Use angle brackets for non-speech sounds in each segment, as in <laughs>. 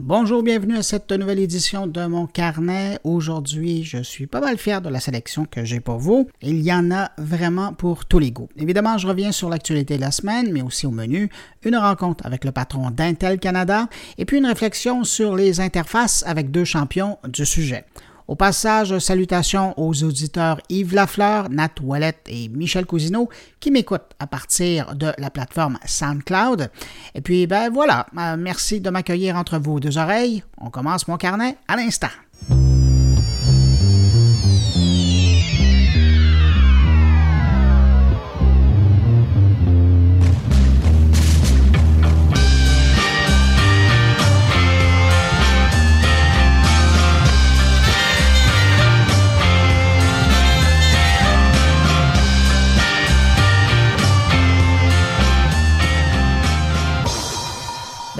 Bonjour, bienvenue à cette nouvelle édition de mon carnet. Aujourd'hui, je suis pas mal fier de la sélection que j'ai pour vous. Il y en a vraiment pour tous les goûts. Évidemment, je reviens sur l'actualité de la semaine, mais aussi au menu, une rencontre avec le patron d'Intel Canada et puis une réflexion sur les interfaces avec deux champions du sujet. Au passage, salutations aux auditeurs Yves Lafleur, Nat Wallet et Michel Cousineau qui m'écoutent à partir de la plateforme SoundCloud. Et puis, ben voilà, euh, merci de m'accueillir entre vos deux oreilles. On commence mon carnet à l'instant.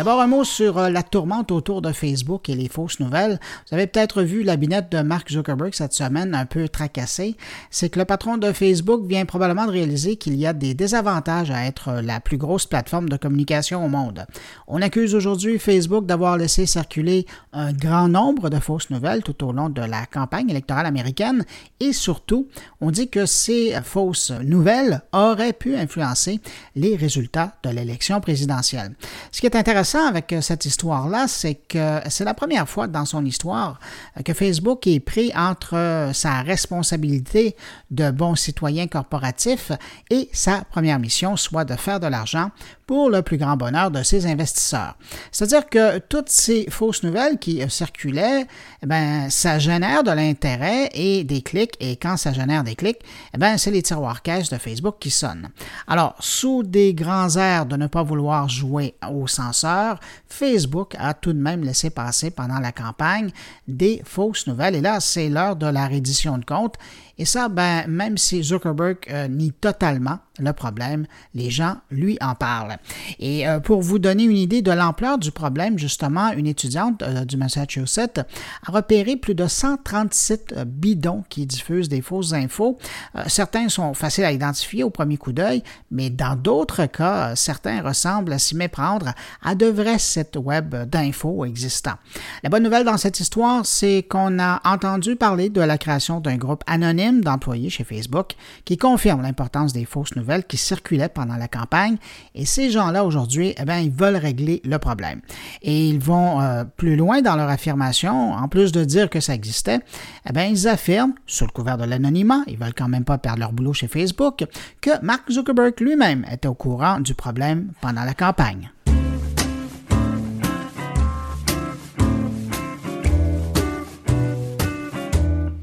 D'abord, un mot sur euh, la tourmente autour de Facebook et les fausses nouvelles. Vous avez peut-être vu la binette de Mark Zuckerberg cette semaine un peu tracassée. C'est que le patron de Facebook vient probablement de réaliser qu'il y a des désavantages à être la plus grosse plateforme de communication au monde. On accuse aujourd'hui Facebook d'avoir laissé circuler un grand nombre de fausses nouvelles tout au long de la campagne électorale américaine et surtout, on dit que ces fausses nouvelles auraient pu influencer les résultats de l'élection présidentielle. Ce qui est intéressant avec euh, cette histoire-là, c'est que c'est la première fois dans son histoire euh, que Facebook est pris entre euh, sa responsabilité de bon citoyen corporatif et sa première mission, soit de faire de l'argent pour le plus grand bonheur de ses investisseurs. C'est-à-dire que toutes ces fausses nouvelles qui circulaient, eh ben, ça génère de l'intérêt et des clics, et quand ça génère des clics, eh ben, c'est les tiroirs caisses de Facebook qui sonnent. Alors, sous des grands airs de ne pas vouloir jouer au censeur, Facebook a tout de même laissé passer pendant la campagne des fausses nouvelles, et là, c'est l'heure de la reddition de compte, et ça, ben, même si Zuckerberg euh, nie totalement le problème, les gens lui en parlent. Et euh, pour vous donner une idée de l'ampleur du problème, justement, une étudiante euh, du Massachusetts a repéré plus de 137 bidons qui diffusent des fausses infos. certains sont faciles à identifier au premier coup d'œil, mais dans d'autres cas, certains ressemblent à s'y méprendre à de vrais sites web d'infos existants. La bonne nouvelle dans cette histoire, c'est qu'on a entendu parler de la création d'un groupe anonyme d'employés chez Facebook qui confirment l'importance des fausses nouvelles qui circulaient pendant la campagne. Et ces gens-là, aujourd'hui, eh bien, ils veulent régler le problème. Et ils vont euh, plus loin dans leur affirmation. En plus de dire que ça existait, eh bien, ils affirment, sous le couvert de l'anonymat, ils veulent quand même pas perdre leur boulot chez Facebook, que Mark Zuckerberg lui-même était au courant du problème pendant la campagne.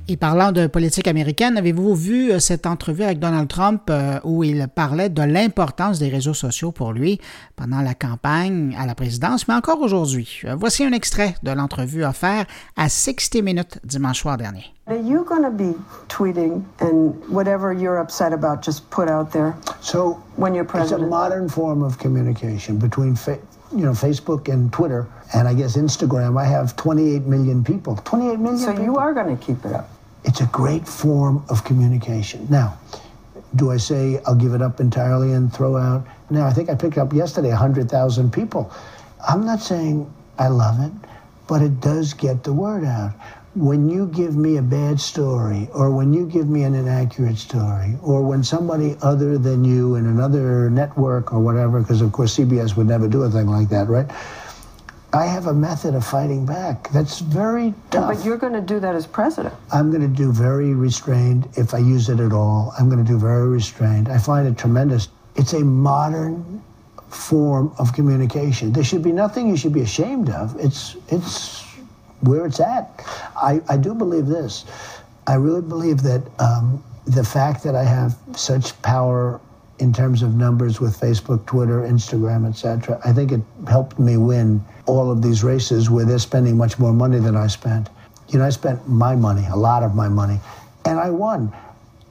Et parlant de politique américaine, avez-vous vu euh, cette entrevue avec Donald Trump euh, où il parlait de l'importance des réseaux sociaux pour lui pendant la campagne à la présidence, mais encore aujourd'hui? Euh, voici un extrait de l'entrevue offerte à 60 Minutes dimanche soir dernier. Are you going to be tweeting and whatever you're upset about, just put out there? So when you're president, it's a modern form of communication between you know, Facebook and Twitter, and I guess Instagram. I have 28 million people. 28 million. So people. you are going to keep it up. It's a great form of communication. Now, do I say I'll give it up entirely and throw out? Now, I think I picked up yesterday 100,000 people. I'm not saying I love it, but it does get the word out. When you give me a bad story, or when you give me an inaccurate story, or when somebody other than you in another network or whatever, because of course CBS would never do a thing like that, right? I have a method of fighting back that's very tough. But you're going to do that as president. I'm going to do very restrained if I use it at all. I'm going to do very restrained. I find it tremendous. It's a modern form of communication. There should be nothing you should be ashamed of. It's it's where it's at. I, I do believe this. I really believe that um, the fact that I have such power in terms of numbers with Facebook, Twitter, Instagram, etc. I think it helped me win all of these races where they're spending much more money than I spent. You know, I spent my money, a lot of my money, and I won.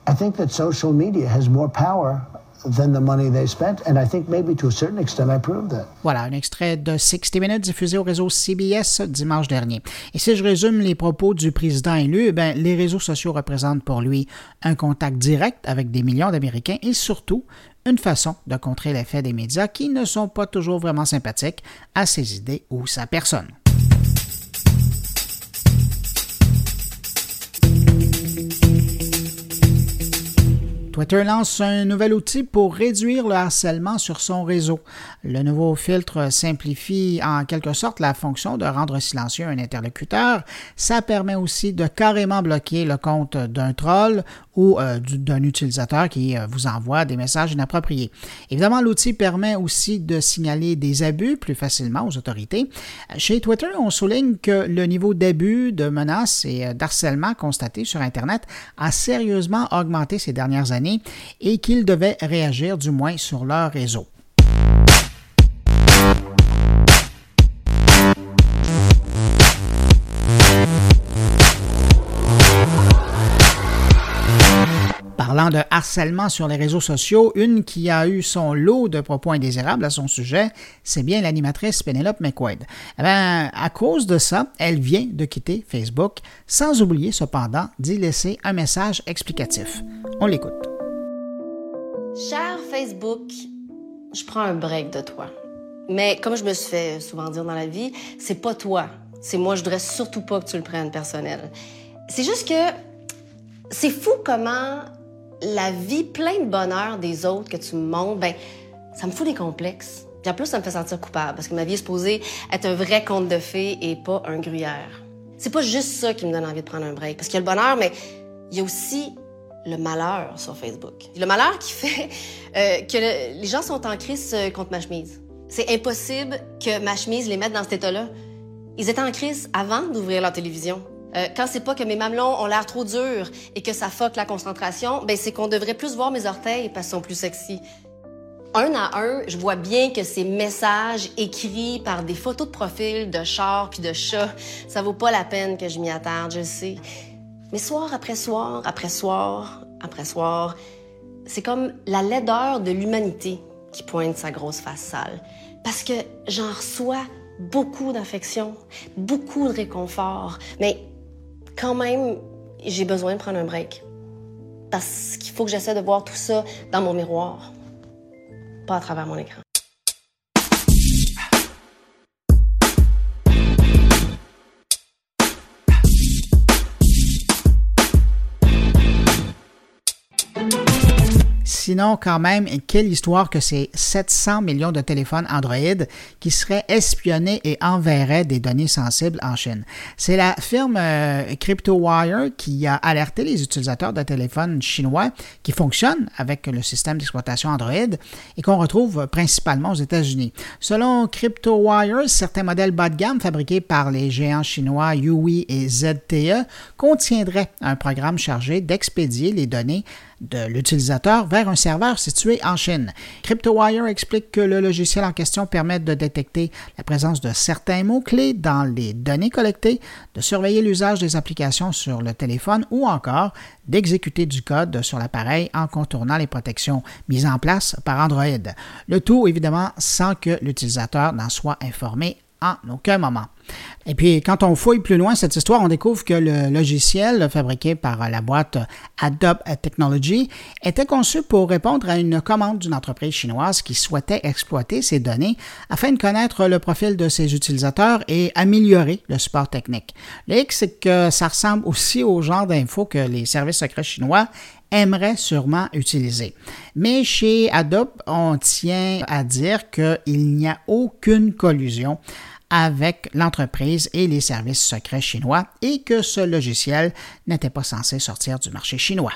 I think that social media has more power than the money they spent, and I think maybe to a certain extent I proved that. Voilà, un extrait de 60 Minutes diffusé au réseau CBS dimanche dernier. Et si je résume les propos du président élu, ben, les réseaux sociaux représentent pour lui un contact direct avec des millions d'Américains et surtout une façon de contrer l'effet des médias qui ne sont pas toujours vraiment sympathiques à ses idées ou sa personne. Twitter lance un nouvel outil pour réduire le harcèlement sur son réseau. Le nouveau filtre simplifie en quelque sorte la fonction de rendre silencieux un interlocuteur. Ça permet aussi de carrément bloquer le compte d'un troll ou euh, d'un utilisateur qui euh, vous envoie des messages inappropriés. Évidemment, l'outil permet aussi de signaler des abus plus facilement aux autorités. Chez Twitter, on souligne que le niveau d'abus, de menaces et euh, d'harcèlement constaté sur Internet a sérieusement augmenté ces dernières années et qu'ils devaient réagir du moins sur leur réseau. Parlant de harcèlement sur les réseaux sociaux, une qui a eu son lot de propos indésirables à son sujet, c'est bien l'animatrice Penelope McQuaid. Eh bien, à cause de ça, elle vient de quitter Facebook, sans oublier cependant d'y laisser un message explicatif. On l'écoute. Cher Facebook, je prends un break de toi. Mais comme je me suis fait souvent dire dans la vie, c'est pas toi. C'est moi, je voudrais surtout pas que tu le prennes personnel. C'est juste que c'est fou comment la vie pleine de bonheur des autres que tu me montres, ben, ça me fout des complexes. Et en plus, ça me fait sentir coupable parce que ma vie est supposée être un vrai conte de fées et pas un gruyère. C'est pas juste ça qui me donne envie de prendre un break. Parce qu'il y a le bonheur, mais il y a aussi le malheur sur Facebook. Le malheur qui fait euh, que les gens sont en crise euh, contre ma chemise. C'est impossible que ma chemise les mette dans cet état-là. Ils étaient en crise avant d'ouvrir leur télévision. Euh, quand c'est pas que mes mamelons ont l'air trop durs et que ça fuck la concentration, ben c'est qu'on devrait plus voir mes orteils parce qu'ils sont plus sexy. Un à un, je vois bien que ces messages écrits par des photos de profil de chars puis de chats, ça vaut pas la peine que je m'y attarde, je sais. Mais soir après soir, après soir, après soir, c'est comme la laideur de l'humanité qui pointe sa grosse face sale. Parce que j'en reçois beaucoup d'affection, beaucoup de réconfort, mais quand même, j'ai besoin de prendre un break. Parce qu'il faut que j'essaie de voir tout ça dans mon miroir, pas à travers mon écran. Sinon, quand même, quelle histoire que c'est 700 millions de téléphones Android qui seraient espionnés et enverraient des données sensibles en Chine. C'est la firme euh, CryptoWire qui a alerté les utilisateurs de téléphones chinois qui fonctionnent avec le système d'exploitation Android et qu'on retrouve principalement aux États-Unis. Selon CryptoWire, certains modèles bas de gamme fabriqués par les géants chinois Yui et ZTE contiendraient un programme chargé d'expédier les données de l'utilisateur vers un serveur situé en Chine. CryptoWire explique que le logiciel en question permet de détecter la présence de certains mots-clés dans les données collectées, de surveiller l'usage des applications sur le téléphone ou encore d'exécuter du code sur l'appareil en contournant les protections mises en place par Android. Le tout, évidemment, sans que l'utilisateur n'en soit informé en aucun moment. Et puis, quand on fouille plus loin cette histoire, on découvre que le logiciel fabriqué par la boîte Adobe Technology était conçu pour répondre à une commande d'une entreprise chinoise qui souhaitait exploiter ces données afin de connaître le profil de ses utilisateurs et améliorer le support technique. Le c'est que ça ressemble aussi au genre d'infos que les services secrets chinois aimeraient sûrement utiliser. Mais chez Adobe, on tient à dire qu'il n'y a aucune collusion avec l'entreprise et les services secrets chinois et que ce logiciel n'était pas censé sortir du marché chinois.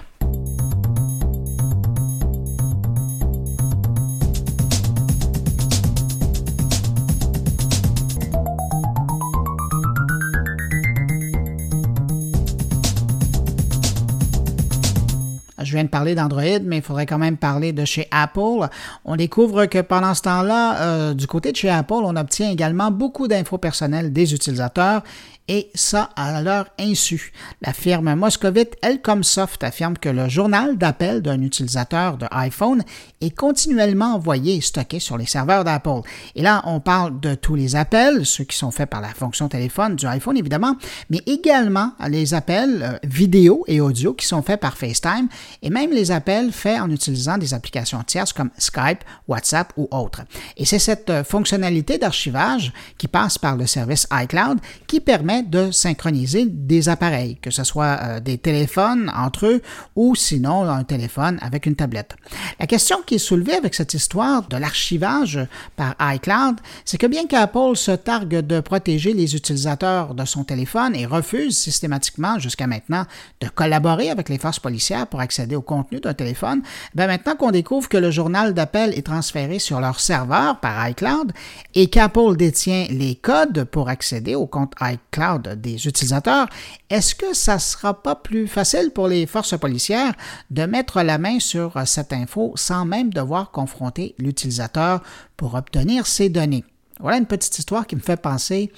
Je viens de parler d'Android, mais il faudrait quand même parler de chez Apple. On découvre que pendant ce temps-là, euh, du côté de chez Apple, on obtient également beaucoup d'infos personnelles des utilisateurs et ça à leur insu. La firme moscovite Elcomsoft affirme que le journal d'appel d'un utilisateur de iPhone est continuellement envoyé et stocké sur les serveurs d'Apple. Et là, on parle de tous les appels, ceux qui sont faits par la fonction téléphone du iPhone évidemment, mais également les appels euh, vidéo et audio qui sont faits par FaceTime et même les appels faits en utilisant des applications tierces comme Skype, WhatsApp ou autres. Et c'est cette euh, fonctionnalité d'archivage qui passe par le service iCloud qui permet de synchroniser des appareils, que ce soit euh, des téléphones entre eux ou sinon un téléphone avec une tablette. La question qui est soulevée avec cette histoire de l'archivage par iCloud, c'est que bien qu'Apple se targue de protéger les utilisateurs de son téléphone et refuse systématiquement jusqu'à maintenant de collaborer avec les forces policières pour accéder au contenu d'un téléphone, ben maintenant qu'on découvre que le journal d'appel est transféré sur leur serveur par iCloud et qu'Apple détient les codes pour accéder au compte iCloud des utilisateurs, est-ce que ça sera pas plus facile pour les forces policières de mettre la main sur cette info sans même devoir confronter l'utilisateur pour obtenir ces données? Voilà une petite histoire qui me fait penser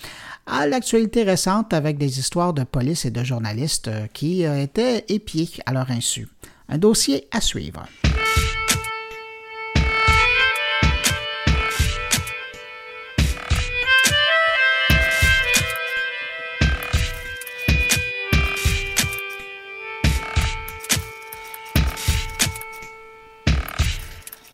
à l'actualité récente avec des histoires de police et de journalistes qui euh, étaient épiés à leur insu. Un dossier à suivre.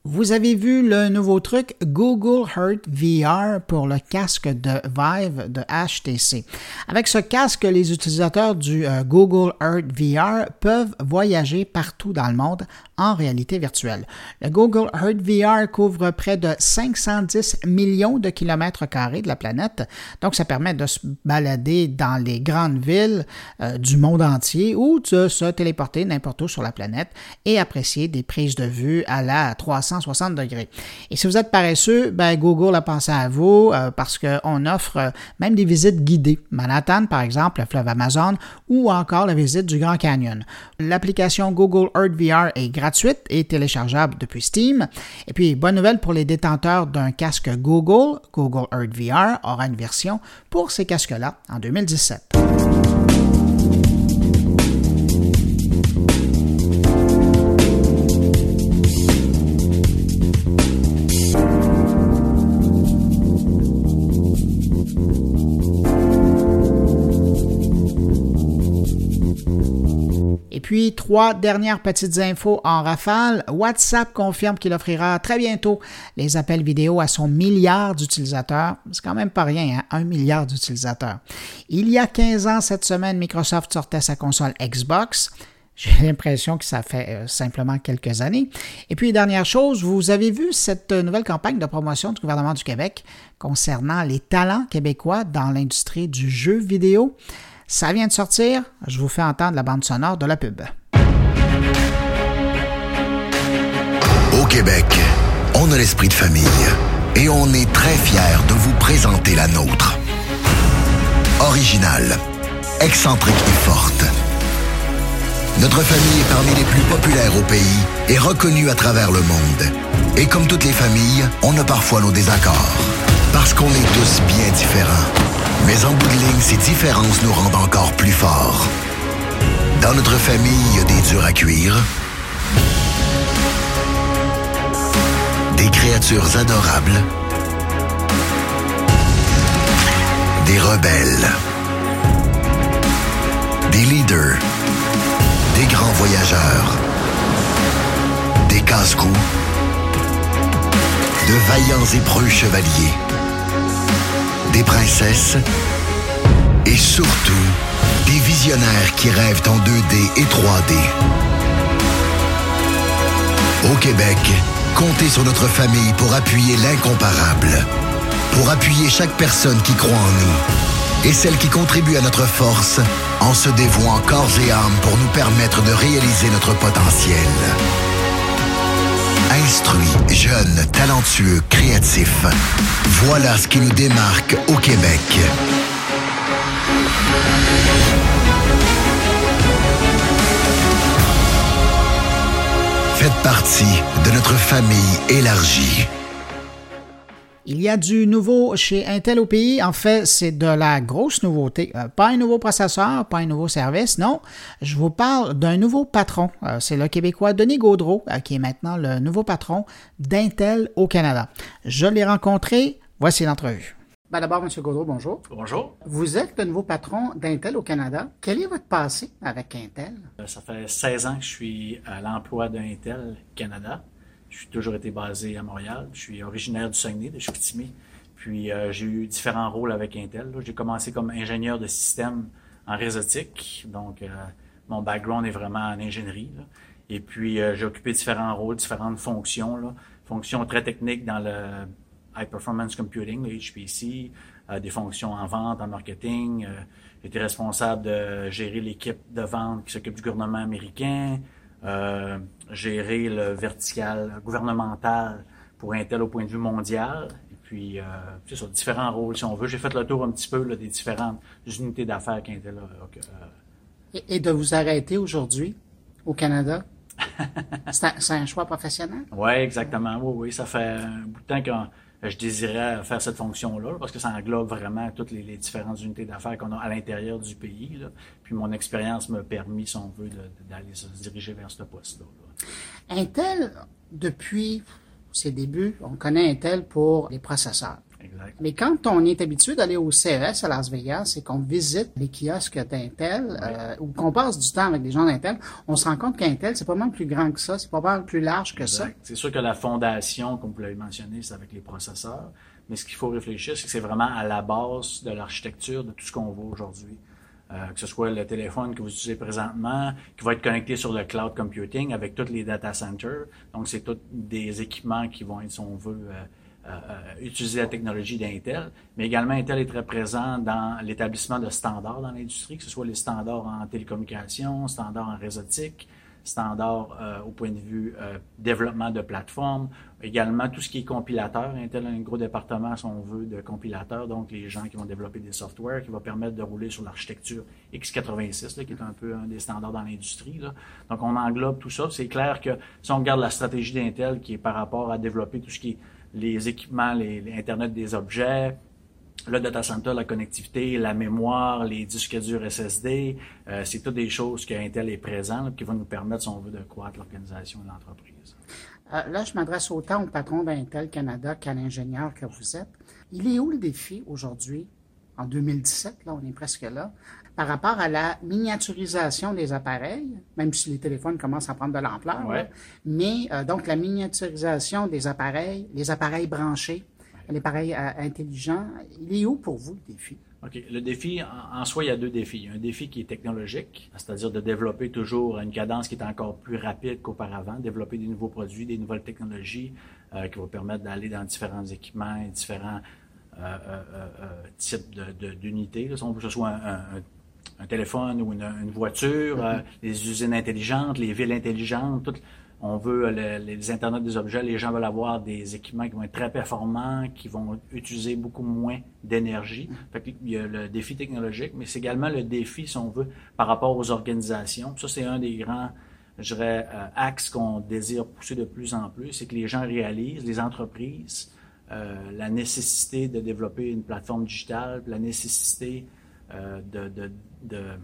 Vous avez vu le nouveau truc Google Heart VR pour le casque de Vive de HTC. Avec ce casque, les utilisateurs du euh, Google Earth VR peuvent voyager partout dans le monde en réalité virtuelle. Le Google Earth VR couvre près de 510 millions de kilomètres carrés de la planète, donc ça permet de se balader dans les grandes villes euh, du monde entier ou de se téléporter n'importe où sur la planète et apprécier des prises de vue à la 360 degrés. Et si vous êtes paresseux, ben Google a pensé à vous euh, parce qu'on offre euh, même des visites guidées. Manhattan, par exemple, le fleuve Amazon ou encore la visite du Grand Canyon. L'application Google Earth VR est gratuite et téléchargeable depuis Steam. Et puis, bonne nouvelle pour les détenteurs d'un casque Google, Google Earth VR aura une version pour ces casques-là en 2017. Puis, trois dernières petites infos en rafale. WhatsApp confirme qu'il offrira très bientôt les appels vidéo à son milliard d'utilisateurs. C'est quand même pas rien, hein? un milliard d'utilisateurs. Il y a 15 ans, cette semaine, Microsoft sortait sa console Xbox. <laughs> J'ai l'impression que ça fait euh, simplement quelques années. Et puis, dernière chose, vous avez vu cette nouvelle campagne de promotion du gouvernement du Québec concernant les talents québécois dans l'industrie du jeu vidéo? Ça vient de sortir, je vous fais entendre la bande sonore de la pub. Au Québec, on a l'esprit de famille et on est très fiers de vous présenter la nôtre. Originale, excentrique et forte. Notre famille est parmi les plus populaires au pays et reconnue à travers le monde. Et comme toutes les familles, on a parfois nos désaccords. Parce qu'on est tous bien différents. Mais en bout de ligne, ces différences nous rendent encore plus forts. Dans notre famille, il y a des durs à cuire, des créatures adorables, des rebelles, des leaders, des grands voyageurs, des casse-coups, de vaillants et preux chevaliers des princesses et surtout des visionnaires qui rêvent en 2D et 3D. Au Québec, comptez sur notre famille pour appuyer l'incomparable, pour appuyer chaque personne qui croit en nous et celle qui contribue à notre force en se dévouant corps et âme pour nous permettre de réaliser notre potentiel. Instruit, jeune, talentueux, créatif. Voilà ce qui nous démarque au Québec. Faites partie de notre famille élargie. Il y a du nouveau chez Intel au pays. En fait, c'est de la grosse nouveauté. Euh, pas un nouveau processeur, pas un nouveau service, non. Je vous parle d'un nouveau patron. Euh, c'est le Québécois Denis Gaudreau, euh, qui est maintenant le nouveau patron d'Intel au Canada. Je l'ai rencontré. Voici l'entrevue. Ben d'abord, M. Gaudreau, bonjour. Bonjour. Vous êtes le nouveau patron d'Intel au Canada. Quel est votre passé avec Intel? Ça fait 16 ans que je suis à l'emploi d'Intel Canada. Suis toujours été basé à Montréal. Je suis originaire du Saguenay, de Chicoutimi. Puis euh, j'ai eu différents rôles avec Intel. J'ai commencé comme ingénieur de système en réseautique. Donc euh, mon background est vraiment en ingénierie. Et puis j'ai occupé différents rôles, différentes fonctions. Fonctions très techniques dans le High Performance Computing, le HPC, euh, des fonctions en vente, en marketing. Euh, J'étais responsable de gérer l'équipe de vente qui s'occupe du gouvernement américain, euh, gérer le vertical gouvernemental pour Intel au point de vue mondial. Et puis, euh, c'est ça, différents rôles, si on veut. J'ai fait le tour un petit peu là, des différentes unités d'affaires qu'Intel a. Euh, et, et de vous arrêter aujourd'hui au Canada? <laughs> c'est un, un, choix professionnel? Oui, exactement. Oui, oui. Ça fait un bout de temps qu'on je désirais faire cette fonction-là parce que ça englobe vraiment toutes les, différentes unités d'affaires qu'on a à l'intérieur du pays. Puis mon expérience m'a permis, si on veut, d'aller se diriger vers ce poste-là. Intel, depuis ses débuts, on connaît Intel pour les processeurs. Mais quand on est habitué d'aller au CES à Las Vegas et qu'on visite les kiosques d'Intel euh, ou qu'on passe du temps avec des gens d'Intel, on se rend compte qu'Intel, c'est pas mal plus grand que ça, c'est pas mal plus large que ça. C'est sûr que la fondation, comme vous l'avez mentionné, c'est avec les processeurs. Mais ce qu'il faut réfléchir, c'est que c'est vraiment à la base de l'architecture de tout ce qu'on voit aujourd'hui. Euh, que ce soit le téléphone que vous utilisez présentement, qui va être connecté sur le cloud computing avec tous les data centers. Donc, c'est tous des équipements qui vont être, si on veut, euh, utiliser la technologie d'Intel, mais également Intel est très présent dans l'établissement de standards dans l'industrie, que ce soit les standards en télécommunications, standards en réseautique, standards euh, au point de vue euh, développement de plateformes, également tout ce qui est compilateur. Intel a un gros département, si on veut, de compilateurs, donc les gens qui vont développer des softwares qui vont permettre de rouler sur l'architecture x86, là, qui est un peu un des standards dans l'industrie. Donc on englobe tout ça. C'est clair que si on regarde la stratégie d'Intel qui est par rapport à développer tout ce qui est les équipements, les, Internet des objets, le data center, la connectivité, la mémoire, les disques durs SSD, euh, c'est toutes des choses que Intel est présent qui vont nous permettre, si on veut, de croître l'organisation de l'entreprise. Euh, là, je m'adresse autant au patron d'Intel Canada qu'à l'ingénieur que vous êtes. Il est où le défi aujourd'hui, en 2017, là, on est presque là, par rapport à la miniaturisation des appareils, même si les téléphones commencent à prendre de l'ampleur. Mais euh, donc la miniaturisation des appareils, les appareils branchés, les appareils euh, intelligents, il est où pour vous le défi? OK. Le défi, en, soi, il y a deux défis. Un défi qui est technologique, c'est-à-dire de développer toujours une cadence qui est encore plus rapide qu'auparavant, développer des nouveaux produits, des nouvelles technologies euh, qui vont permettre d'aller dans différents équipements différents types d'unités. De, si on veut que ce soit un, un un téléphone ou une, voiture, euh, les usines intelligentes, les villes intelligentes, on veut euh, les Internet des objets, les gens veulent avoir des équipements qui vont être très performants, qui vont utiliser beaucoup moins d'énergie. Il y a le défi technologique, mais c'est également le défi, si on veut, par rapport aux organisations. Ça, c'est un des grands, je dirais, euh, axes qu'on désire pousser de plus en plus, c'est que les gens réalisent, les entreprises, la nécessité de développer une plateforme digitale, la nécessité de, de,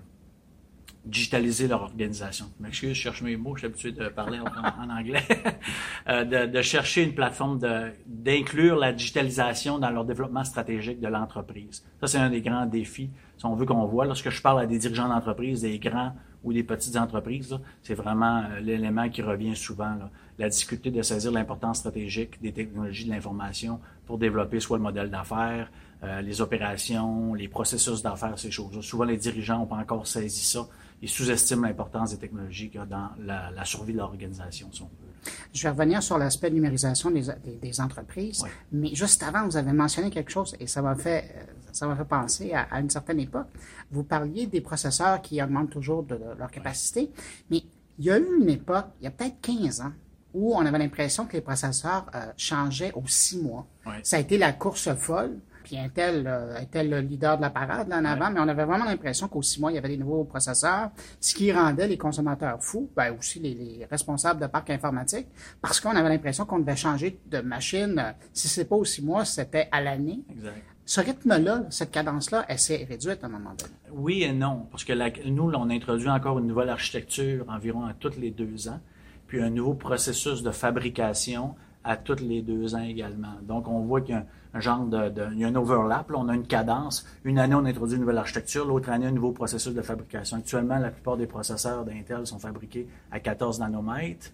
digitaliser leur organisation. Je m'excuse, je cherche mes mots, je suis habitué de parler en, anglais. <laughs> euh, de, chercher une plateforme, d'inclure la digitalisation dans leur développement stratégique de l'entreprise. Ça, c'est un des grands défis, si on veut qu'on voit. Lorsque je parle à des dirigeants d'entreprise, des grands ou des petites entreprises, c'est vraiment euh, l'élément qui revient souvent. La difficulté de saisir l'importance stratégique des technologies de l'information pour développer soit le modèle d'affaires, euh, les opérations, les processus d'affaires, ces choses. -là. Souvent, les dirigeants n'ont pas encore saisi ça. Ils sous-estiment l'importance des technologies qu'il y a dans la, survie de l'organisation, si on veut. Je vais revenir sur l'aspect numérisation des, des, entreprises, mais juste avant, vous avez mentionné quelque chose et ça m'a fait, ça m'a fait penser à, une certaine époque. Vous parliez des processeurs qui augmentent toujours de, leur capacité, mais il y a eu une époque, il y a peut-être 15 ans, où on avait l'impression que les processeurs euh, changeaient aux six mois. Ça a été la course folle. Puis Intel euh, était le leader de la parade là, en avant, mais on avait vraiment l'impression qu'au six mois, il y avait des nouveaux processeurs, ce qui rendait les consommateurs fous, ben aussi les, responsables de parcs informatiques, parce qu'on avait l'impression qu'on devait changer de machine. Si c'est pas au six mois, c'était à l'année. Exact. Ce rythme-là, cette cadence-là, elle s'est réduite à un moment donné. Oui et non, parce que nous, on introduit encore une nouvelle architecture environ à tous les deux ans, puis un nouveau processus de fabrication à tous les deux ans également. Donc, on voit qu'il y a un, genre de, il y a un overlap. Là, on a une cadence. Une année, on introduit une nouvelle architecture. L'autre année, un nouveau processus de fabrication. Actuellement, la plupart des processeurs d'Intel sont fabriqués à 14 nanomètres.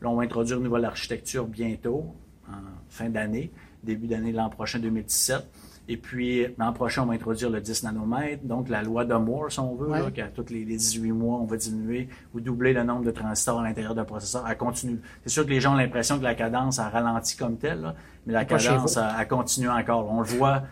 Là, on va introduire une nouvelle architecture bientôt, en fin d'année, début d'année l'an prochain, 2017. Et puis, l'an prochain, on va introduire le 10 nanomètres, donc la loi de Moore, si on veut, Ouais. qu'à tous les, les 18 mois, on va diminuer ou doubler le nombre de transistors à l'intérieur d'un processeur. Elle continue. C'est sûr que les gens ont l'impression que la cadence a ralenti comme telle, là, mais la cadence a, a continué encore. On le voit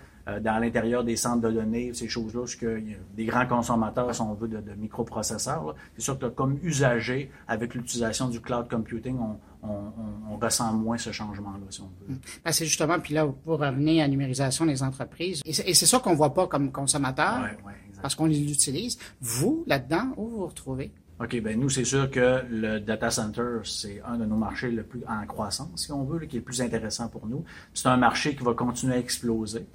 dans l'intérieur des centres de données, ces choses-là, parce que a des grands consommateurs, si on veut, de, de microprocesseurs. C'est sûr que comme usager, avec l'utilisation du cloud computing, on, on, on- on ressent moins ce changement-là, si on veut. Ben, c'est justement, puis là, pour revenir à la numérisation des entreprises, et c'est ça qu'on voit pas comme consommateur, Ouais, ouais, exact. parce qu'on l'utilise. Vous, là-dedans, où vous vous retrouvez? OK, ben nous, c'est sûr que le data center, c'est un de nos marchés le plus en croissance, si on veut, là, qui est le plus intéressant pour nous. C'est un marché qui va continuer à exploser.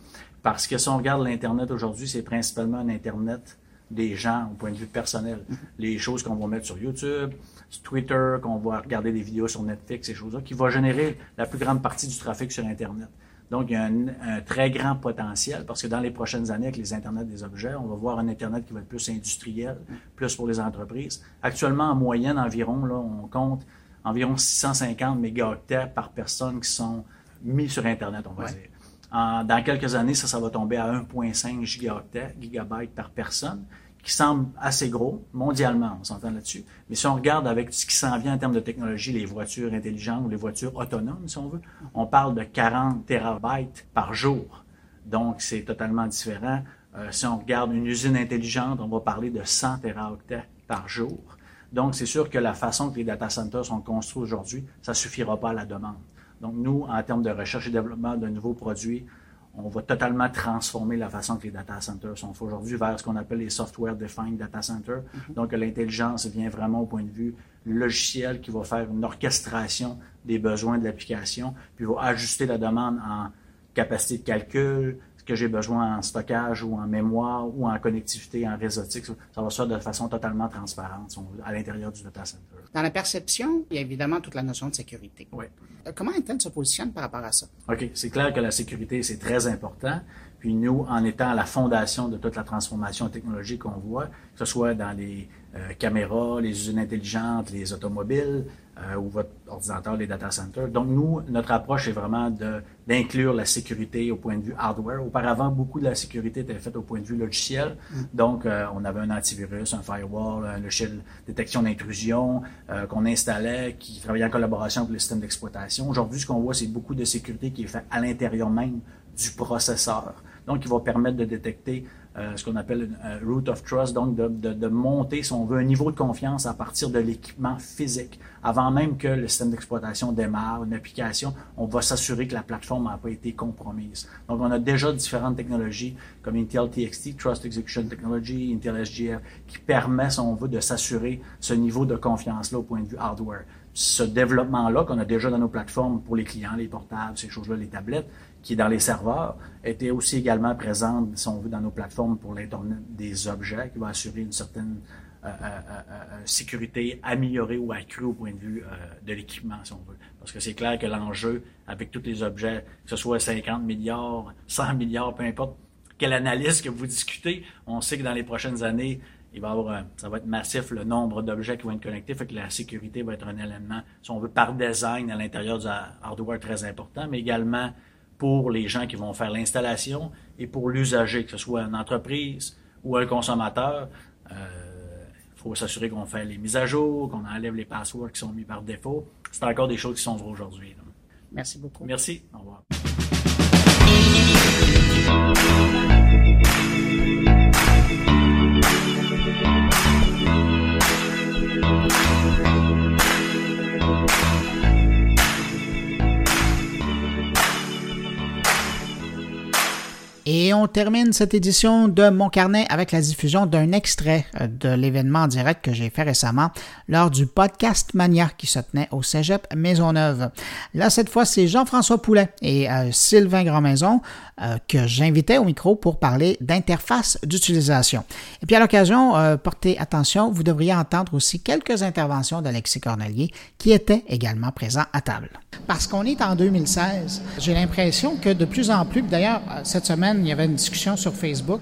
Parce que si on regarde l'Internet aujourd'hui, c'est principalement un Internet des gens au point de vue personnel. Les choses qu'on va mettre sur YouTube, sur Twitter, qu'on va regarder des vidéos sur Netflix, ces choses-là, qui va générer la plus grande partie du trafic sur Internet. Donc, il y a un, un très grand potentiel parce que dans les prochaines années, avec les Internets des objets, on va voir un Internet qui va être plus industriel, plus pour les entreprises. Actuellement, en moyenne, environ, là, on compte environ 650 mégaoctets par personne qui sont mis sur Internet, on va dire. Dans quelques années, ça, ça va tomber à 1,5 gigaoctets, gigabytes par personne, qui semble assez gros mondialement, on s'entend là-dessus. Mais si on regarde avec ce qui s'en vient en termes de technologie, les voitures intelligentes ou les voitures autonomes, si on veut, on parle de 40 terabytes par jour. Donc, c'est totalement différent. Euh, si on regarde une usine intelligente, on va parler de 100 teraoctets par jour. Donc, c'est sûr que la façon que les data centers sont construits aujourd'hui, ça suffira pas à la demande. Donc, nous, en termes de recherche et développement de nouveaux produits, on va totalement transformer la façon que les data centers sont faits aujourd'hui vers ce qu'on appelle les software defined data centers. Donc, l'intelligence vient vraiment au point de vue logiciel qui va faire une orchestration des besoins de l'application, puis va ajuster la demande en capacité de calcul, que j'ai besoin en stockage ou en mémoire ou en connectivité, en réseautique. Ça ça va se faire de façon totalement transparente à l'intérieur du data center. Dans la perception, il y a évidemment toute la notion de sécurité. Oui. Euh, Comment Intel se positionne par rapport à ça? OK, c'est clair que la sécurité, c'est très important. Puis nous, en étant à la fondation de toute la transformation technologique qu'on voit, que ce soit dans les euh, caméras, les usines intelligentes, les automobiles euh, ou votre ordinateur, les data centers. Donc nous, notre approche est vraiment d'inclure la sécurité au point de vue hardware. Auparavant, beaucoup de la sécurité était faite au point de vue logiciel. Donc, euh, on avait un antivirus, un firewall, un logiciel détection d'intrusion qu'on installait, qui travaillait en collaboration avec le système d'exploitation. Aujourd'hui, ce qu'on voit, c'est beaucoup de sécurité qui est fait à l'intérieur même du processeur. Donc, il va permettre de détecter euh, ce qu'on appelle une euh, root of trust, donc de monter, si on veut, un niveau de confiance à partir de l'équipement physique. Avant même que le système d'exploitation démarre, une application, on va s'assurer que la plateforme n'a pas été compromise. Donc, on a déjà différentes technologies comme Intel TXT, Trust Execution Technology, Intel SGF, qui permet, si on veut, de s'assurer ce niveau de confiance-là au point de vue hardware. Ce développement-là qu'on a déjà dans nos plateformes pour les clients, les portables, ces choses-là, les tablettes, qui est dans les serveurs, était aussi également présente, si on veut, dans nos plateformes pour l'Internet des objets, qui va assurer une certaine euh, euh, euh, sécurité améliorée ou accrue au point de vue de l'équipement, si on veut. Parce que c'est clair que l'enjeu, avec tous les objets, que ce soit 50 milliards, 100 milliards, peu importe quelle analyse que vous discutez, on sait que dans les prochaines années, il va avoir, ça va être massif le nombre d'objets qui vont être connectés, fait que la sécurité va être un élément, si on veut, par design à l'intérieur du hardware très important, mais également pour les gens qui vont faire l'installation et pour l'usager, que ce soit une entreprise ou un consommateur. Il faut s'assurer qu'on fait les mises à jour, qu'on enlève les passwords qui sont mis par défaut. C'est encore des choses qui sont vraies aujourd'hui. Merci beaucoup. Merci. Au revoir. Et on termine cette édition de Mon Carnet avec la diffusion d'un extrait euh, de l'événement en direct que j'ai fait récemment lors du podcast Mania qui se tenait au Cégep Maisonneuve. Là, cette fois, c'est Jean-François Poulet et euh, Sylvain Grandmaison euh, que j'invitais au micro pour parler d'interface d'utilisation. Et puis à l'occasion, portez attention, vous devriez entendre aussi quelques interventions d'Alexis Cornelier qui était également présent à table. Parce qu'on est en 2016, j'ai l'impression que de plus en plus, d'ailleurs, cette semaine, il y avait une discussion sur Facebook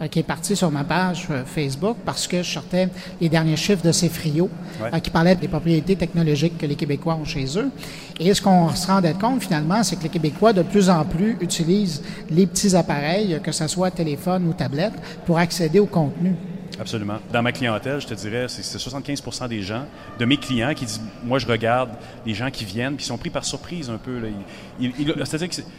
euh, qui est partie sur ma page euh, Facebook parce que je sortais les derniers chiffres de ces frios euh, qui parlaient des propriétés technologiques que les Québécois ont chez eux. Et ce qu'on se rendait compte finalement, c'est que les Québécois de plus en plus utilisent les petits appareils, que ce soit téléphone ou tablette, pour accéder au contenu. Absolument. Dans ma clientèle, je te dirais, c'est 75% des gens, de mes clients, qui disent Moi, je regarde les gens qui viennent, qui sont pris par surprise un peu. Là.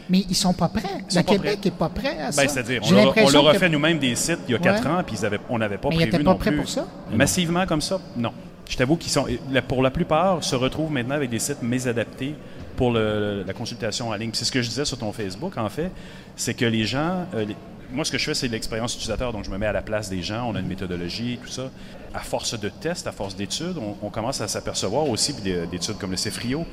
Mais ils sont pas prêts. Le Québec n'est pas prêt à ben, ça. C'est-à-dire, on, leur, a fait nous-mêmes des sites il y a quatre ans, puis on n'avait pas Mais prévu. Ils n'étaient pas prêts pour ça? Massivement comme ça, non. Je t'avoue qu'ils sont, pour la plupart, se retrouvent maintenant avec des sites mésadaptés pour la consultation en ligne. C'est ce que je disais sur ton Facebook, en fait, c'est que les gens, euh, moi, ce que je fais, c'est l'expérience utilisateur. Donc, je me mets à la place des gens. On a une méthodologie, tout ça. À force de tests, à force d'études, on, commence à s'apercevoir aussi, d'études comme le CEFRIO,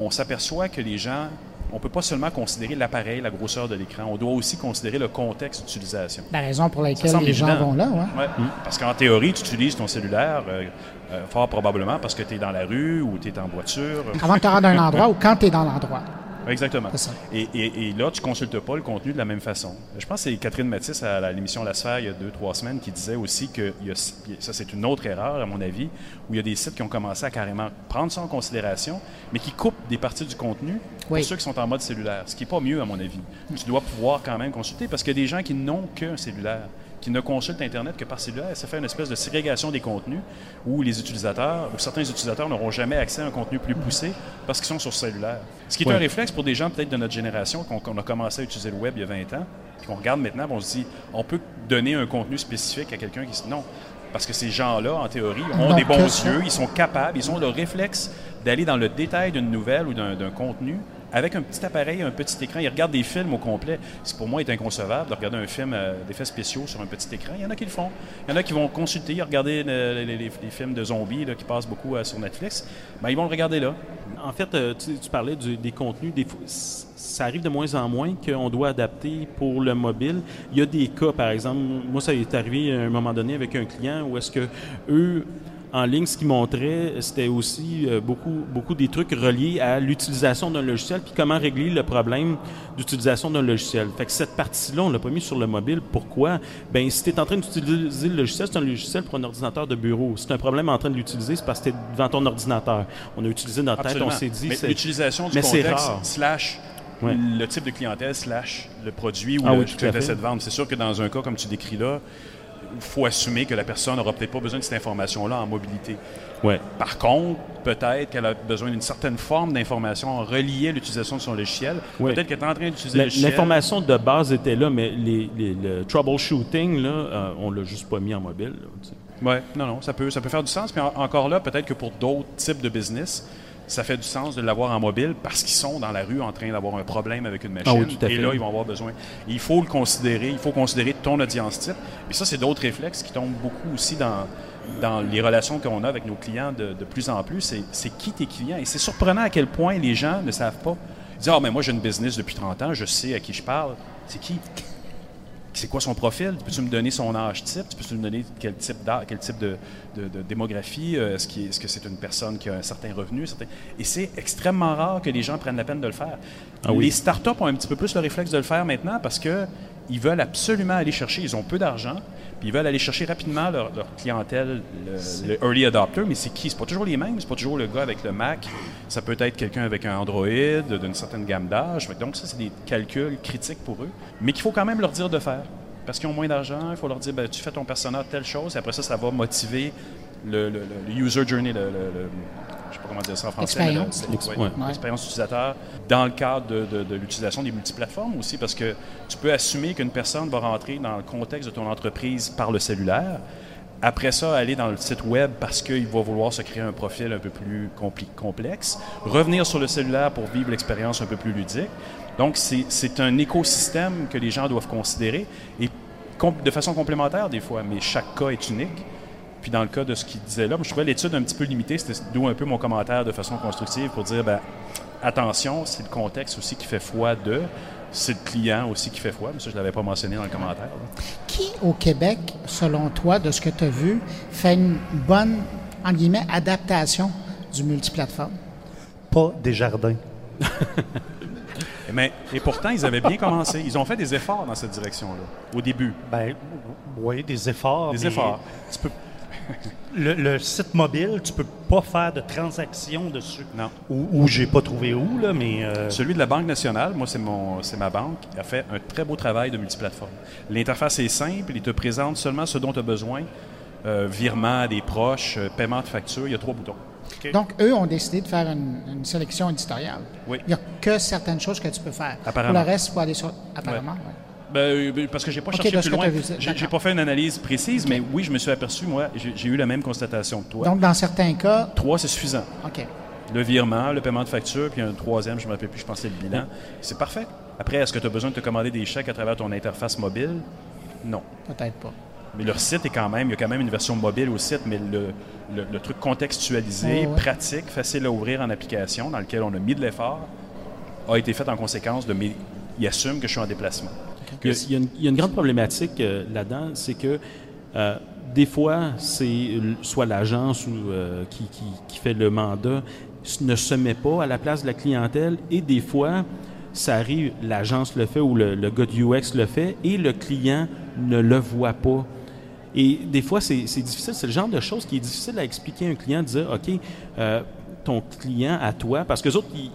on s'aperçoit que les gens on ne peut pas seulement considérer l'appareil, la grosseur de l'écran, on doit aussi considérer le contexte d'utilisation. La raison pour laquelle les gens vont là, oui. Ouais, Parce qu'en théorie, tu utilises ton cellulaire euh, euh, fort probablement parce que tu es dans la rue ou tu es en voiture. Avant de te rendre à un endroit ou quand tu es dans l'endroit. Exactement. Et, et, là, tu ne consultes pas le contenu de la même façon. Je pense que c'est Catherine Matisse à l'émission La Sphère il y a deux, trois semaines qui disait aussi que ça, c'est une autre erreur, à mon avis, où il y a des sites qui ont commencé à carrément prendre ça en considération, mais qui coupent des parties du contenu pour ceux qui sont en mode cellulaire, ce qui n'est pas mieux, à mon avis. Tu dois pouvoir quand même consulter parce qu'il y a des gens qui n'ont qu'un cellulaire qui ne consultent Internet que par cellulaire. Ça fait une espèce de ségrégation des contenus où les utilisateurs, ou certains utilisateurs n'auront jamais accès à un contenu plus poussé parce qu'ils sont sur cellulaire. Ce qui est un réflexe pour des gens peut-être de notre génération, qu'on a commencé à utiliser le web il y a 20 ans, puis qu'on regarde maintenant, on se dit, on peut donner un contenu spécifique à quelqu'un qui... Non, parce que ces gens-là, en théorie, ont des bons yeux, ils sont capables, ils ont le réflexe d'aller dans le détail d'une nouvelle ou d'un contenu avec un petit appareil, un petit écran, ils regardent des films au complet. C'est pour moi est inconcevable de regarder un film euh, d'effets spéciaux sur un petit écran. Il y en a qui le font. Il y en a qui vont consulter, regarder les, films de zombies qui passent beaucoup euh, sur Netflix. Ben, ils vont le regarder là. En fait, euh, tu, parlais des contenus. Des, ça arrive de moins en moins qu'on doit adapter pour le mobile. Il y a des cas, par exemple, moi ça est arrivé à un moment donné avec un client où est-ce que eux en ligne, ce qu'ils montraient, c'était aussi euh, beaucoup, beaucoup des trucs reliés à l'utilisation d'un logiciel, puis comment régler le problème d'utilisation d'un logiciel. Fait que cette partie-là, on l'a pas mis sur le mobile. Pourquoi? Ben, si tu es en train d'utiliser le logiciel, c'est un logiciel pour un ordinateur de bureau. Si tu un problème en train de l'utiliser, c'est parce que tu es devant ton ordinateur. On a utilisé notre tête, on s'est dit... Mais l'utilisation du contexte slash le type de clientèle slash le produit ou ah le, que tu de vendre. C'est sûr que dans un cas comme tu décris là, faut assumer que la personne n'aura peut-être pas besoin de cette information-là en mobilité. Ouais. Par contre, peut-être qu'elle a besoin d'une certaine forme d'information reliée à l'utilisation de son logiciel. Peut-être qu'elle est en train d'utiliser le logiciel. L'information de base était là, mais les, le troubleshooting, là, euh, on l'a juste pas mis en mobile. Oui, non, non, ça peut, ça peut faire du sens. Mais encore là, peut-être que pour d'autres types de business, ça fait du sens de l'avoir en mobile parce qu'ils sont dans la rue en train d'avoir un problème avec une machine. Ah et là, ils vont avoir besoin. il faut le considérer, il faut considérer ton audience type. Et ça, c'est d'autres réflexes qui tombent beaucoup aussi dans, dans les relations qu'on a avec nos clients de, plus en plus. C'est qui tes clients? Et c'est surprenant à quel point les gens ne savent pas. Ils disent, ah, mais moi, j'ai une business depuis 30 ans, je sais à qui je parle. C'est qui? C'est quoi son profil? Peux-tu me donner son âge type? Peux-tu me donner quel type quel type de, démographie? Euh, est-ce, que c'est une personne qui a un certain revenu? Et c'est extrêmement rare que les gens prennent la peine de le faire. Ah les startups ont un petit peu plus le réflexe de le faire maintenant parce qu'ils veulent absolument aller chercher, ils ont peu d'argent, puis ils veulent aller chercher rapidement leur, clientèle, le, early adopter, mais c'est qui? C'est pas toujours les mêmes, c'est pas toujours le gars avec le Mac, ça peut être quelqu'un avec un Android d'une certaine gamme d'âge. Donc ça, c'est des calculs critiques pour eux, mais qu'il faut quand même leur dire de faire. Parce qu'ils ont moins d'argent, il faut leur dire, ben, tu fais ton personnage telle chose, et après ça, ça va motiver le, user journey, le, je sais pas comment dire ça en français. L'expérience. utilisateur dans le cadre de, l'utilisation des multiplateformes aussi, parce que tu peux assumer qu'une personne va rentrer dans le contexte de ton entreprise par le cellulaire. Après ça, aller dans le site web parce qu'il va vouloir se créer un profil un peu plus complexe. Revenir sur le cellulaire pour vivre l'expérience un peu plus ludique. Donc, c'est c'est un écosystème que les gens doivent considérer et de façon complémentaire des fois, mais chaque cas est unique. Puis dans le cas de ce qu'il disait là, moi, je trouvais l'étude un petit peu limitée. C'était d'où un peu mon commentaire de façon constructive pour dire, ben, attention, c'est le contexte aussi qui fait foi de, c'est le client aussi qui fait foi. Mais ça, je ne l'avais pas mentionné dans le commentaire. là. Qui au Québec, selon toi, de ce que tu as vu, fait une bonne, en guillemets, adaptation du multiplateforme? Pas des jardins. Mais, <laughs> et pourtant, ils avaient bien commencé. Ils ont fait des efforts dans cette direction-là, au début. Ben, oui, des efforts. Des efforts. Tu peux, <laughs> le, le site mobile, tu peux pas faire de transactions dessus. Non. Ou, ou j'ai pas trouvé où, là, mais. euh, Celui de la Banque nationale, moi, c'est mon, c'est ma banque, a fait un très beau travail de multiplateforme. L'interface est simple, il te présente seulement ce dont tu as besoin. Euh, virement à des proches, euh, paiement de facture, il y a trois boutons. Donc, eux ont décidé de faire une, une sélection éditoriale. Oui. Il n'y a que certaines choses que tu peux faire. Apparemment. Pour le reste, il faut aller sur. Apparemment, oui. Ben, euh, parce que j'ai pas cherché plus loin. J'ai, pas fait une analyse précise, mais oui, je me suis aperçu, moi, j'ai, eu la même constatation que toi. Donc, dans certains cas, Trois, c'est suffisant. OK. Le virement, le paiement de facture, puis un troisième, je ne me rappelle plus, je pense que c'est le bilan. C'est parfait. Après, est-ce que tu as besoin de te commander des chèques à travers ton interface mobile? Non. Peut-être pas. Mais leur site est quand même, il y a quand même une version mobile au site, mais le, le- le truc contextualisé, ouais. pratique, facile à ouvrir en application, dans lequel on a mis de l'effort, a été fait en conséquence de mes. Il assume que je suis en déplacement. Il y, a, une, grande problématique euh, là-dedans, c'est que euh, des fois, c'est soit l'agence euh, qui, fait le mandat ne se met pas à la place de la clientèle et des fois, ça arrive, l'agence le fait ou le, le gars du UX le fait et le client ne le voit pas. Et des fois, c'est difficile. C'est le genre de choses qui est difficile à expliquer à un client, de dire, OK, ton client à toi, parce que les autres, ils,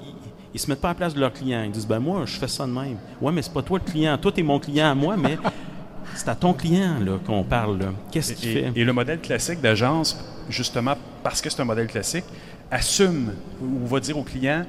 ils- se mettent pas à la place de leur client. Ils disent, ben moi, je fais ça de même. Ouais, mais c'est pas toi le client. Toi, t'es mon client à moi, mais <laughs> c'est à ton client qu'on parle. Qu'est-ce qu'il Et, fait? et le modèle classique d'agence, justement parce que c'est un modèle classique, assume ou va dire au client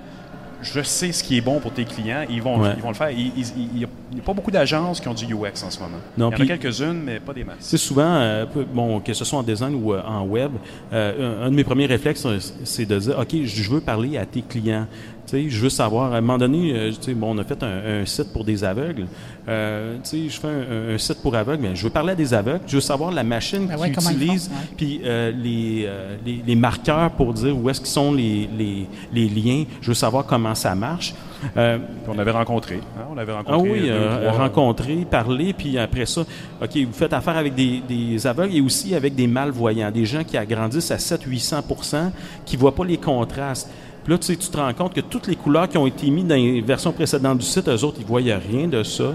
je sais ce qui est bon pour tes clients, ils vont, Ouais. ils vont le faire. Il n'y a pas beaucoup d'agences qui ont du UX en ce moment. Non, Il y en a quelques-unes, mais pas des masses. C'est souvent, euh, bon, que ce soit en design ou euh, en web, euh, un, un de mes premiers réflexes, c'est de dire, OK, je veux parler à tes clients. Tu sais, je veux savoir, à un moment donné, euh, tu sais, bon, on a fait un, un site pour des aveugles. Euh, tu sais, je fais un, site pour aveugles, mais je veux parler à des aveugles. Je veux savoir la machine Ben qu'ils ouais, comment ils utilisent, puis euh, les, euh, les, les marqueurs pour dire où est-ce qu'ils sont les, les, les liens. Je veux savoir comment ça marche. Euh, Puis on avait rencontré. hein, on avait ah rencontré. oui, deux, euh, trois- rencontrer, parler, puis après ça, OK, vous faites affaire avec des, des aveugles et aussi avec des malvoyants, des gens qui agrandissent à 700-800 qui ne voient pas les contrastes. Puis là, tu sais, tu te rends compte que toutes les couleurs qui ont été mises dans les versions précédentes du site, eux autres, ils ne voyaient rien de ça,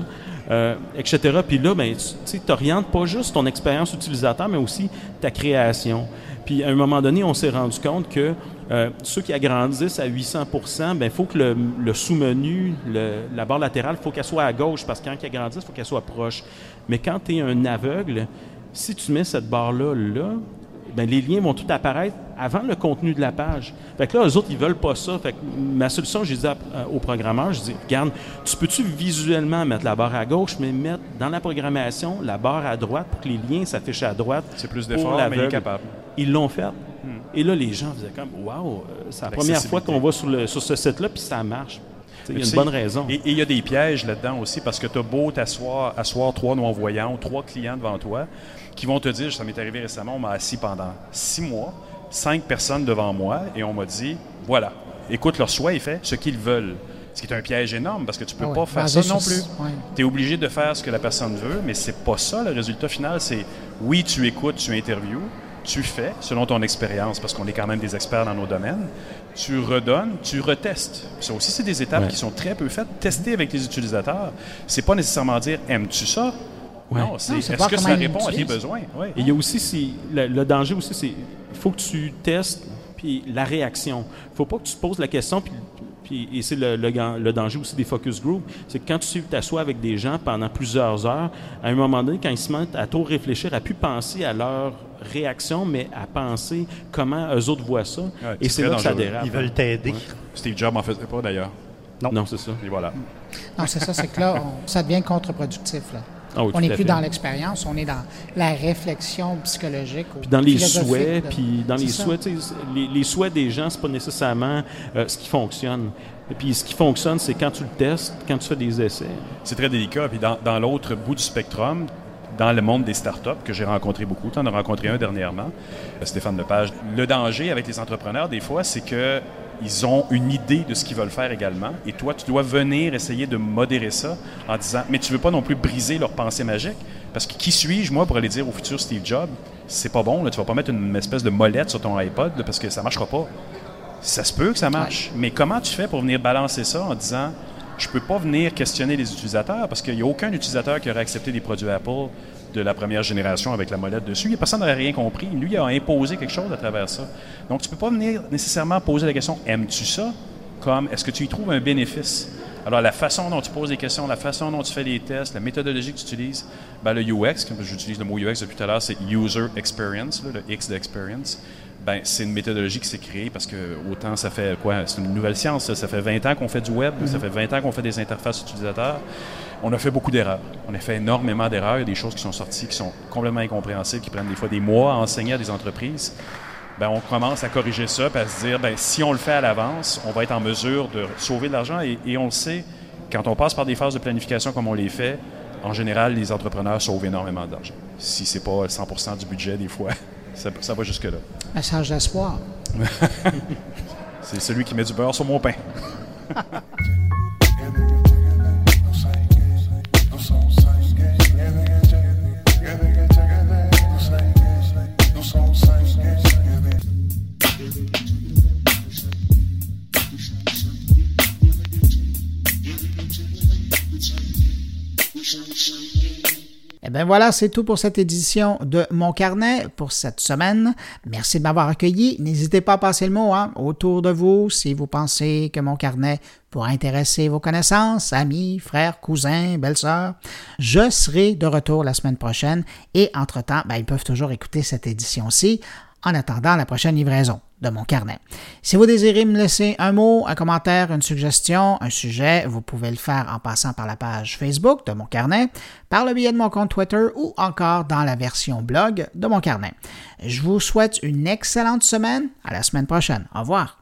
euh, etc. Puis là, ben, tu n'orientes pas juste ton expérience utilisateur, mais aussi ta création. Puis à un moment donné, on s'est rendu compte que euh, ceux qui agrandissent à 800% ben il faut que le, sous-menu, la barre latérale, il faut qu'elle soit à gauche, parce que quand agrandissent, il faut qu'elle soit proche. Mais quand tu es un aveugle, si tu mets cette barre-là là, ben, les liens vont tout apparaître avant le contenu de la page. Fait que là, eux autres, ils veulent pas ça. Fait que ma solution, j'ai dit à- au programmeur, je dis, regarde, tu peux-tu visuellement mettre la barre à gauche, mais mettre dans la programmation la barre à droite pour que les liens s'affichent à droite. C'est plus d'efforts, mais il est capable. Ils l'ont fait. Et là, les gens faisaient comme, waouh, euh, c'est la première fois qu'on va sur, le, sur ce site-là, puis ça marche. Il y a une bonne raison. Et il y a des pièges là-dedans aussi, parce que tu as beau t'asseoir asseoir trois non-voyants ou trois clients devant toi qui vont te dire, ça m'est arrivé récemment, on m'a assis pendant six mois, cinq personnes devant moi, et on m'a dit, voilà, écoute leur choix et fais ce qu'ils veulent. Ce qui est un piège énorme, parce que tu peux Ah ouais, pas faire ça non plus. ouais. Tu es obligé de faire ce que la personne veut, mais c'est pas ça le résultat final. C'est oui, tu écoutes, tu interviews, tu fais selon ton expérience, parce qu'on est quand même des experts dans nos domaines. Tu redonnes, tu retestes. Ça aussi, c'est des étapes Ouais. qui sont très peu faites. Tester avec les utilisateurs, c'est pas nécessairement dire aimes-tu ça? Ouais. Non, c'est est-ce que ça répond à tes besoins? Ouais. Et il y a aussi, si- le, le danger aussi, c'est il faut que tu testes, puis la réaction. Il faut pas que tu te poses la question, puis, puis- et c'est le, le gan- le danger aussi des focus group, c'est que quand tu t'assois avec des gens pendant plusieurs heures, à un moment donné, quand ils se mettent à trop réfléchir, à plus penser à leur réaction, mais à penser comment eux autres voient ça, et c'est là que ça dérape. Ils veulent t'aider. Steve Jobs en faisait pas d'ailleurs. Non, c'est ça. Et voilà. Non, c'est ça, c'est que là, on- ça devient contre-productif. Là. Ah oui, on n'est plus fait. dans l'expérience, on est dans la réflexion psychologique. Puis dans les souhaits, de- puis dans les ça. souhaits, tu sais, les, les souhaits des gens, c'est pas nécessairement euh, ce qui fonctionne. Et puis ce qui fonctionne, c'est quand tu le testes, quand tu fais des essais. C'est très délicat. Puis dans, dans l'autre bout du spectrum, dans le monde des startups, que j'ai rencontré beaucoup, tu en as rencontré un dernièrement, euh, Stéphane Lepage. Le danger avec les entrepreneurs, des fois, c'est que ils ont une idée de ce qu'ils veulent faire également. Et toi, tu dois venir essayer de modérer ça en disant, mais tu veux pas non plus briser leur pensée magique. Parce que qui suis-je, moi, pour aller dire au futur Steve Jobs, c'est pas bon, là, tu vas pas mettre une espèce de molette sur ton iPod là, parce que ça marchera pas. Ça se peut que ça marche, mais comment tu fais pour venir balancer ça en disant je peux pas venir questionner les utilisateurs parce qu'il n'y a aucun utilisateur qui aurait accepté des produits Apple de la première génération avec la molette dessus. Personne n'aurait rien compris. Lui, il a imposé quelque chose à travers ça. Donc, tu peux pas venir nécessairement poser la question aimes-tu ça? Comme est-ce que tu y trouves un bénéfice? Alors, la façon dont tu poses des questions, la façon dont tu fais les tests, la méthodologie que tu utilises, ben, le UX, j'utilise le mot UX depuis tout à l'heure, c'est User Experience, le X de Experience. Ben, c'est une méthodologie qui s'est créée parce que autant ça fait quoi? C'est une nouvelle science, ça, ça fait 20 ans qu'on fait du web, ça fait 20 ans qu'on fait des interfaces utilisateurs. On a fait beaucoup d'erreurs. On a fait énormément d'erreurs. Il y a des choses qui sont sorties qui sont complètement incompréhensibles, qui prennent des fois des mois à enseigner à des entreprises. Ben, on commence à corriger ça, puis à se dire, ben, si on le fait à l'avance, on va être en mesure de sauver de l'argent. Et, et on le sait, quand on passe par des phases de planification comme on les fait, en général, les entrepreneurs sauvent énormément d'argent. Si c'est pas 100% du budget, des fois, ça, ça va jusque-là. Message d'espoir. <laughs> C'est celui qui met du beurre sur mon pain. <laughs> Eh bien voilà, c'est tout pour cette édition de Mon Carnet pour cette semaine. Merci de m'avoir accueilli. N'hésitez pas à passer le mot hein, autour de vous si vous pensez que Mon Carnet pourrait intéresser vos connaissances, amis, frères, cousins, belles-sœurs. Je serai de retour la semaine prochaine et entre-temps, ben, ils peuvent toujours écouter cette édition-ci en attendant la prochaine livraison de mon carnet. Si vous désirez me laisser un mot, un commentaire, une suggestion, un sujet, vous pouvez le faire en passant par la page Facebook de mon carnet, par le biais de mon compte Twitter ou encore dans la version blog de mon carnet. Je vous souhaite une excellente semaine. À la semaine prochaine. Au revoir.